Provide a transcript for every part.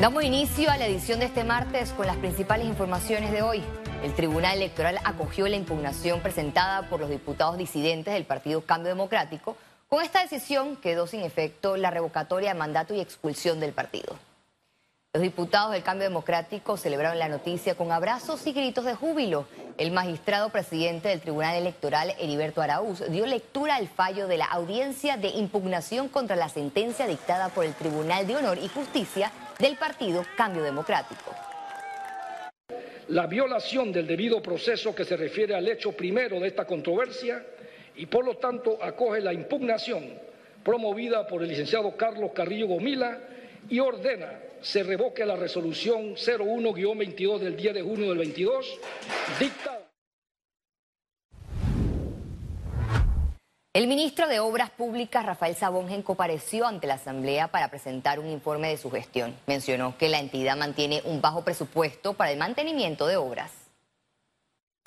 Damos inicio a la edición de este martes con las principales informaciones de hoy. El Tribunal Electoral acogió la impugnación presentada por los diputados disidentes del Partido Cambio Democrático. Con esta decisión quedó sin efecto la revocatoria de mandato y expulsión del partido. Los diputados del Cambio Democrático celebraron la noticia con abrazos y gritos de júbilo. El magistrado presidente del Tribunal Electoral, Heriberto Araúz, dio lectura al fallo de la audiencia de impugnación contra la sentencia dictada por el Tribunal de Honor y Justicia del partido Cambio Democrático. La violación del debido proceso que se refiere al hecho primero de esta controversia y por lo tanto acoge la impugnación promovida por el licenciado Carlos Carrillo Gomila y ordena se revoque la resolución 01-22 del 10 de junio del 22 dictada El ministro de Obras Públicas, Rafael Sabongen, compareció ante la Asamblea para presentar un informe de su gestión. Mencionó que la entidad mantiene un bajo presupuesto para el mantenimiento de obras.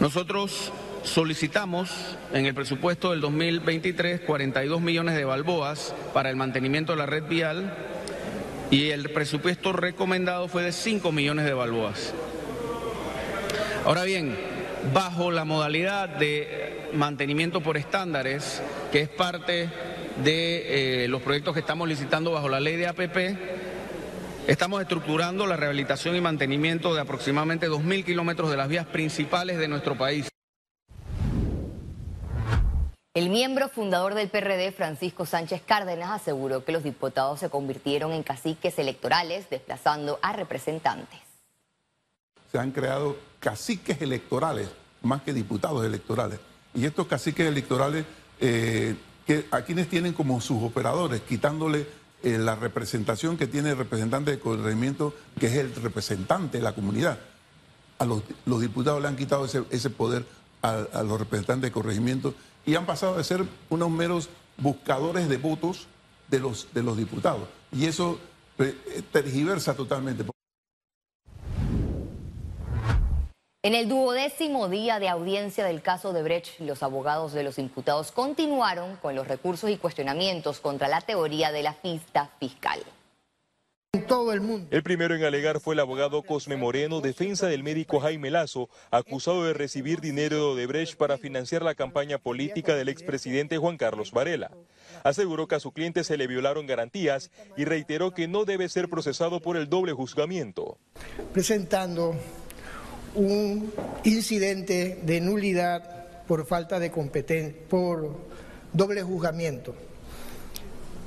Nosotros solicitamos en el presupuesto del 2023 42 millones de balboas para el mantenimiento de la red vial y el presupuesto recomendado fue de 5 millones de balboas. Ahora bien, bajo la modalidad de mantenimiento por estándares, que es parte de eh, los proyectos que estamos licitando bajo la ley de APP, estamos estructurando la rehabilitación y mantenimiento de aproximadamente 2.000 kilómetros de las vías principales de nuestro país. El miembro fundador del PRD, Francisco Sánchez Cárdenas, aseguró que los diputados se convirtieron en caciques electorales, desplazando a representantes. Se han creado caciques electorales más que diputados electorales. Y estos caciques electorales, eh, que, a quienes tienen como sus operadores, quitándole eh, la representación que tiene el representante de corregimiento, que es el representante de la comunidad. A los, diputados le han quitado ese, poder a, los representantes de corregimiento y han pasado de ser unos meros buscadores de votos de los, de los diputados. Y eso eh, tergiversa totalmente. En el duodécimo día de audiencia del caso de Brecht, los abogados de los imputados continuaron con los recursos y cuestionamientos contra la teoría de la fiesta fiscal. Todo el, mundo. el primero en alegar fue el abogado Cosme Moreno, defensa del médico Jaime Lazo, acusado de recibir dinero de Brecht para financiar la campaña política del expresidente Juan Carlos Varela. Aseguró que a su cliente se le violaron garantías y reiteró que no debe ser procesado por el doble juzgamiento. Presentando un incidente de nulidad por falta de competencia, por doble juzgamiento.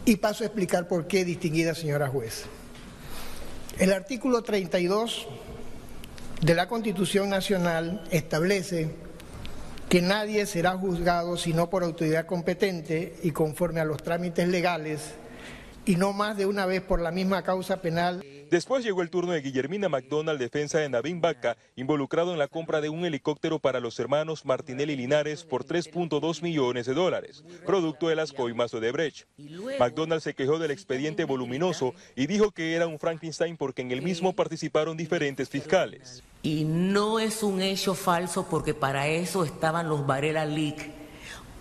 Y paso a explicar por qué, distinguida señora juez. El artículo 32 de la Constitución Nacional establece que nadie será juzgado sino por autoridad competente y conforme a los trámites legales y no más de una vez por la misma causa penal. Después llegó el turno de Guillermina McDonald, defensa de Navin Vaca, involucrado en la compra de un helicóptero para los hermanos Martinelli Linares por 3.2 millones de dólares, producto de las coimas de Brecht. McDonald se quejó del expediente voluminoso y dijo que era un Frankenstein porque en el mismo participaron diferentes fiscales. Y no es un hecho falso porque para eso estaban los Varela Leak,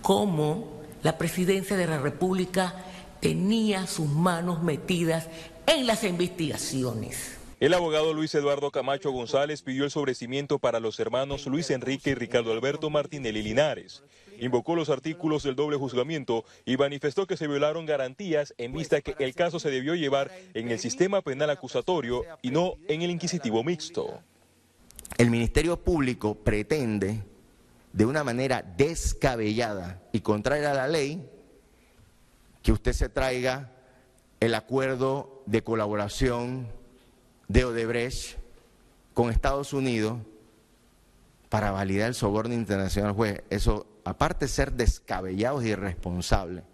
como la presidencia de la República tenía sus manos metidas en las investigaciones. El abogado Luis Eduardo Camacho González pidió el sobrecimiento para los hermanos Luis Enrique y Ricardo Alberto Martinelli Linares. Invocó los artículos del doble juzgamiento y manifestó que se violaron garantías en vista que el caso se debió llevar en el sistema penal acusatorio y no en el inquisitivo mixto. El Ministerio Público pretende, de una manera descabellada y contraria a la ley, que usted se traiga el acuerdo de colaboración de Odebrecht con Estados Unidos para validar el soborno internacional juez. Eso, aparte de ser descabellados y irresponsables,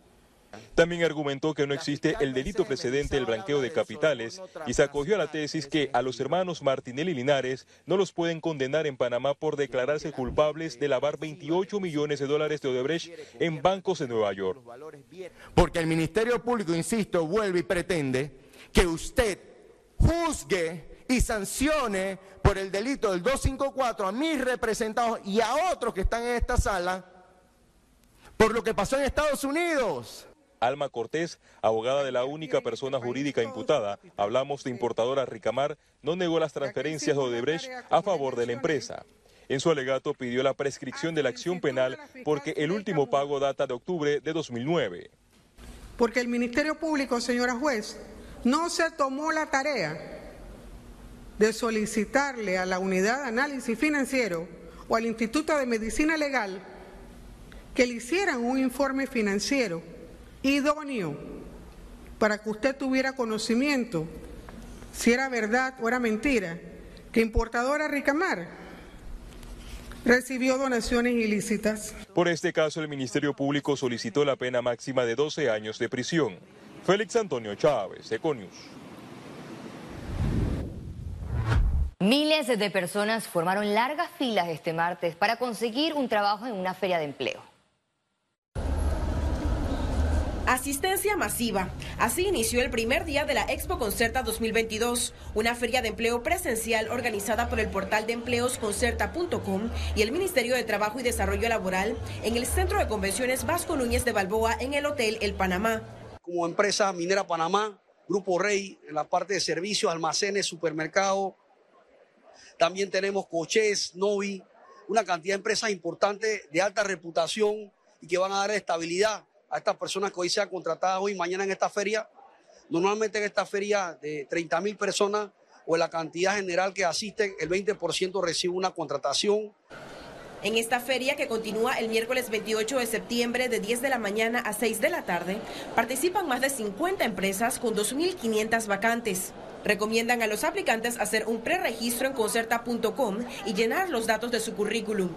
también argumentó que no existe el delito precedente del blanqueo de capitales y se acogió a la tesis que a los hermanos Martinelli y Linares no los pueden condenar en Panamá por declararse culpables de lavar 28 millones de dólares de Odebrecht en bancos de Nueva York. Porque el Ministerio Público, insisto, vuelve y pretende que usted juzgue y sancione por el delito del 254 a mis representados y a otros que están en esta sala por lo que pasó en Estados Unidos. Alma Cortés, abogada de la única persona jurídica imputada, hablamos de importadora Ricamar, no negó las transferencias de Odebrecht a favor de la empresa. En su alegato pidió la prescripción de la acción penal porque el último pago data de octubre de 2009. Porque el Ministerio Público, señora juez, no se tomó la tarea de solicitarle a la Unidad de Análisis Financiero o al Instituto de Medicina Legal que le hicieran un informe financiero idóneo para que usted tuviera conocimiento si era verdad o era mentira que importadora Ricamar recibió donaciones ilícitas. Por este caso, el Ministerio Público solicitó la pena máxima de 12 años de prisión. Félix Antonio Chávez, Econius. Miles de personas formaron largas filas este martes para conseguir un trabajo en una feria de empleo. Asistencia masiva. Así inició el primer día de la Expo Concerta 2022, una feria de empleo presencial organizada por el portal de empleos concerta.com y el Ministerio de Trabajo y Desarrollo Laboral en el Centro de Convenciones Vasco Núñez de Balboa en el Hotel El Panamá. Como empresa minera Panamá, Grupo Rey, en la parte de servicios, almacenes, supermercados, también tenemos Coches, Novi, una cantidad de empresas importantes de alta reputación y que van a dar estabilidad a estas personas que hoy sean contratadas hoy mañana en esta feria. Normalmente en esta feria de 30 mil personas o en la cantidad general que asisten, el 20% recibe una contratación. En esta feria que continúa el miércoles 28 de septiembre de 10 de la mañana a 6 de la tarde, participan más de 50 empresas con 2.500 vacantes. Recomiendan a los aplicantes hacer un preregistro en concerta.com y llenar los datos de su currículum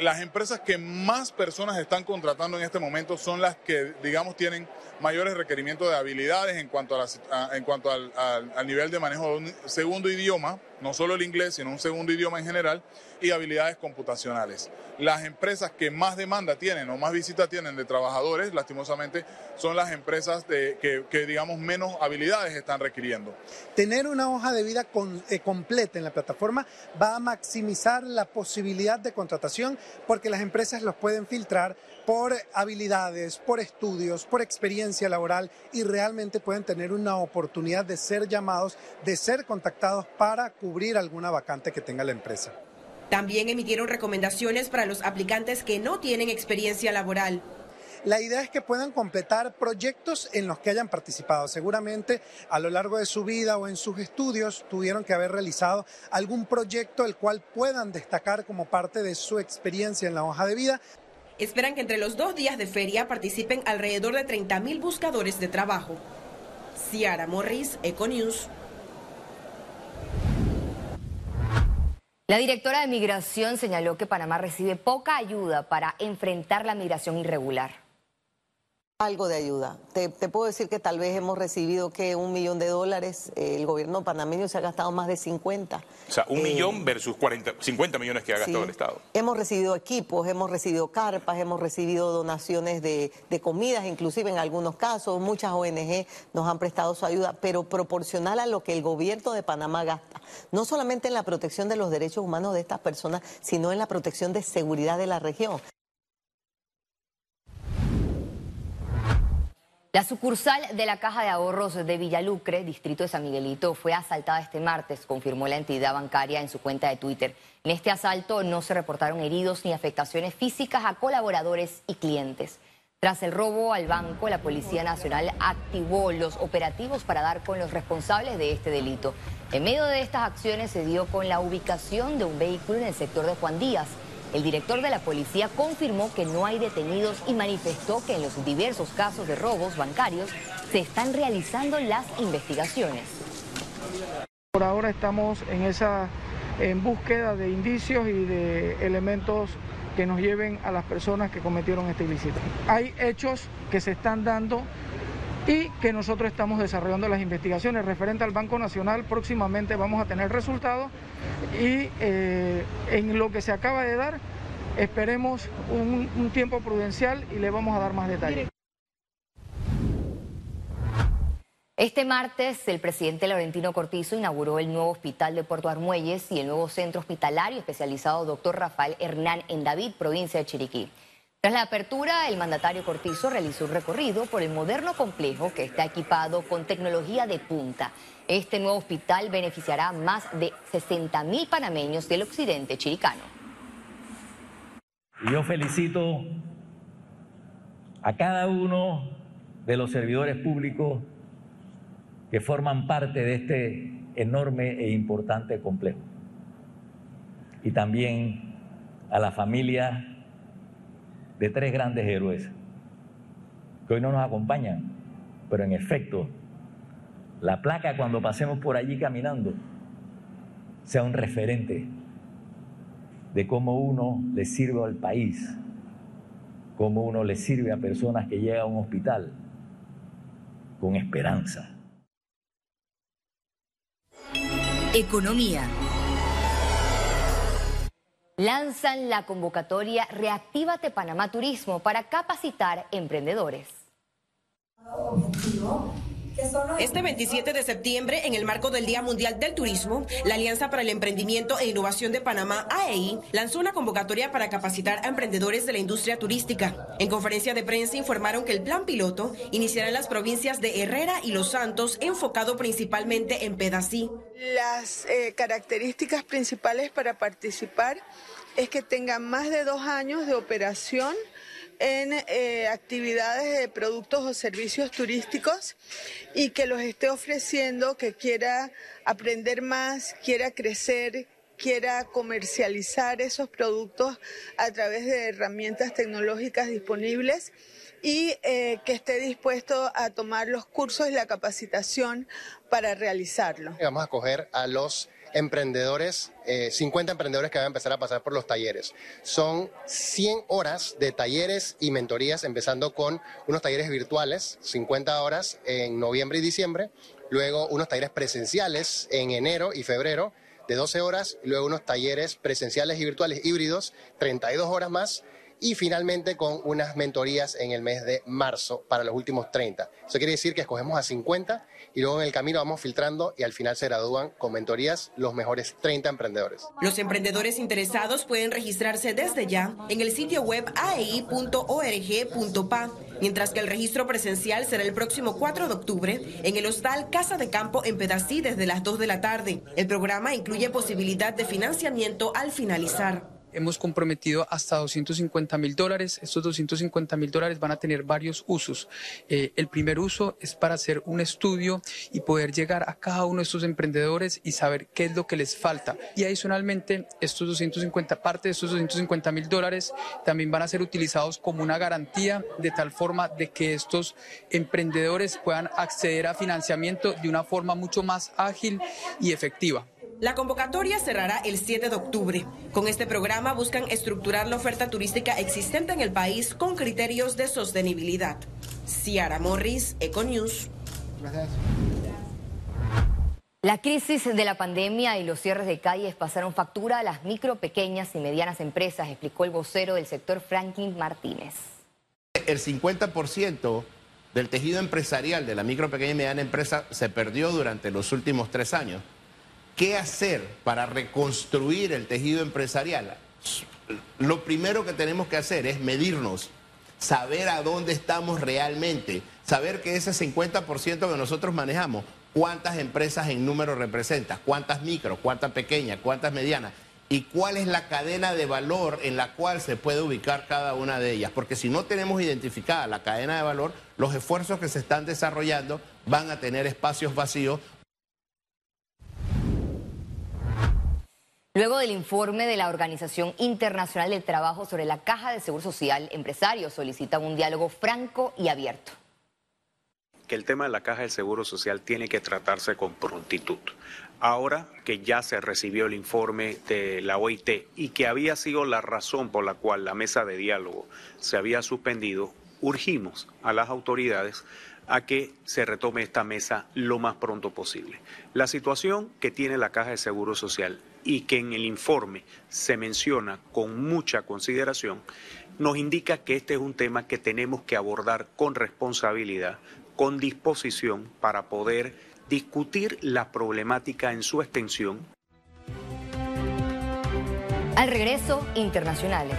las empresas que más personas están contratando en este momento son las que, digamos, tienen mayores requerimientos de habilidades en cuanto, a en cuanto al, al nivel de manejo de un segundo idioma, no solo el inglés, sino un segundo idioma en general, y habilidades computacionales. Las empresas que más demanda tienen o más visita tienen de trabajadores, lastimosamente, son las empresas que, digamos, menos habilidades están requiriendo. Tener una hoja de vida eh, completa en la plataforma va a maximizar la posibilidad de contratación porque las empresas los pueden filtrar por habilidades, por estudios, por experiencia laboral y realmente pueden tener una oportunidad de ser llamados, de ser contactados para cubrir alguna vacante que tenga la empresa. También emitieron recomendaciones para los aplicantes que no tienen experiencia laboral. La idea es que puedan completar proyectos en los que hayan participado. Seguramente a lo largo de su vida o en sus estudios tuvieron que haber realizado algún proyecto el cual puedan destacar como parte de su experiencia en la hoja de vida. Esperan que entre los dos días de feria participen alrededor de 30 mil buscadores de trabajo. Ciara Morris, Econews. La directora de Migración señaló que Panamá recibe poca ayuda para enfrentar la migración irregular. Algo de ayuda. Te, puedo decir que tal vez hemos recibido que un millón de dólares. el gobierno panameño se ha gastado más de 50. O sea, un millón eh, versus 40, 50 millones que ha gastado el Estado. Hemos recibido equipos, hemos recibido carpas, hemos recibido donaciones de, de comidas, inclusive en algunos casos. Muchas ONG nos han prestado su ayuda, pero proporcional a lo que el gobierno de Panamá gasta. No solamente en la protección de los derechos humanos de estas personas, sino en la protección de seguridad de la región. La sucursal de la Caja de Ahorros de Villalucre, distrito de San Miguelito, fue asaltada este martes, confirmó la entidad bancaria en su cuenta de Twitter. En este asalto no se reportaron heridos ni afectaciones físicas a colaboradores y clientes. Tras el robo al banco, la Policía Nacional activó los operativos para dar con los responsables de este delito. En medio de estas acciones se dio con la ubicación de un vehículo en el sector de Juan Díaz. El director de la policía confirmó que no hay detenidos y manifestó que en los diversos casos de robos bancarios se están realizando las investigaciones. Por ahora estamos en esa en búsqueda de indicios y de elementos que nos lleven a las personas que cometieron este ilícito. Hay hechos que se están dando y que nosotros estamos desarrollando las investigaciones referente al Banco Nacional. Próximamente vamos a tener resultados y eh, en lo que se acaba de dar esperemos un, un tiempo prudencial y le vamos a dar más detalles. Este martes, el presidente Laurentino Cortizo inauguró el nuevo hospital de Puerto Armuelles y el nuevo centro hospitalario especializado Dr. Rafael Hernán en David, provincia de Chiriquí. Tras la apertura, el mandatario Cortizo realizó un recorrido por el moderno complejo que está equipado con tecnología de punta. Este nuevo hospital beneficiará a más de 60 mil panameños del occidente chiricano. yo felicito a cada uno de los servidores públicos que forman parte de este enorme e importante complejo. Y también a la familia de tres grandes héroes que hoy no nos acompañan, pero en efecto, la placa cuando pasemos por allí caminando sea un referente de cómo uno le sirve al país, cómo uno le sirve a personas que llegan a un hospital con esperanza. Economía. Lanzan la convocatoria Reactívate Panamá Turismo para capacitar emprendedores. Este 27 de septiembre, en el marco del Día Mundial del Turismo, la Alianza para el Emprendimiento e Innovación de Panamá, AEI, lanzó una convocatoria para capacitar a emprendedores de la industria turística. En conferencia de prensa informaron que el plan piloto iniciará en las provincias de Herrera y Los Santos, enfocado principalmente en Pedací. Las eh, características principales para participar es que tengan más de dos años de operación en eh, actividades de productos o servicios turísticos y que los esté ofreciendo, que quiera aprender más, quiera crecer, quiera comercializar esos productos a través de herramientas tecnológicas disponibles y eh, que esté dispuesto a tomar los cursos y la capacitación para realizarlo. Vamos a coger a los emprendedores, 50 eh, emprendedores que van a empezar a pasar por los talleres. Son 100 horas de talleres y mentorías, empezando con unos talleres virtuales, 50 horas en noviembre y diciembre, luego unos talleres presenciales en enero y febrero de 12 horas, luego unos talleres presenciales y virtuales híbridos, 32 horas más, y finalmente con unas mentorías en el mes de marzo para los últimos 30. Eso quiere decir que escogemos a 50 y luego en el camino vamos filtrando y al final se gradúan con mentorías los mejores 30 emprendedores. Los emprendedores interesados pueden registrarse desde ya en el sitio web aei.org.pa, mientras que el registro presencial será el próximo 4 de octubre en el hostal Casa de Campo en Pedací desde las 2 de la tarde. El programa incluye posibilidad de financiamiento al finalizar hemos comprometido hasta 250 mil dólares. Estos 250 mil dólares van a tener varios usos. Eh, el primer uso es para hacer un estudio y poder llegar a cada uno de estos emprendedores y saber qué es lo que les falta. Y adicionalmente, estos 250, parte de estos 250 mil dólares también van a ser utilizados como una garantía de tal forma de que estos emprendedores puedan acceder a financiamiento de una forma mucho más ágil y efectiva. La convocatoria cerrará el 7 de octubre. Con este programa buscan estructurar la oferta turística existente en el país con criterios de sostenibilidad. Ciara Morris, Econews. Gracias. La crisis de la pandemia y los cierres de calles pasaron factura a las micro, pequeñas y medianas empresas, explicó el vocero del sector Franklin Martínez. El 50% del tejido empresarial de la micro, pequeña y mediana empresa se perdió durante los últimos tres años. ¿Qué hacer para reconstruir el tejido empresarial? Lo primero que tenemos que hacer es medirnos, saber a dónde estamos realmente, saber que ese 50% que nosotros manejamos, cuántas empresas en número representa, cuántas micro, cuántas pequeñas, cuántas medianas y cuál es la cadena de valor en la cual se puede ubicar cada una de ellas. Porque si no tenemos identificada la cadena de valor, los esfuerzos que se están desarrollando van a tener espacios vacíos Luego del informe de la Organización Internacional del Trabajo sobre la Caja de Seguro Social, empresarios solicitan un diálogo franco y abierto. Que el tema de la Caja de Seguro Social tiene que tratarse con prontitud. Ahora que ya se recibió el informe de la OIT y que había sido la razón por la cual la mesa de diálogo se había suspendido, urgimos a las autoridades a que se retome esta mesa lo más pronto posible. La situación que tiene la Caja de Seguro Social y que en el informe se menciona con mucha consideración, nos indica que este es un tema que tenemos que abordar con responsabilidad, con disposición para poder discutir la problemática en su extensión. Al regreso, internacionales.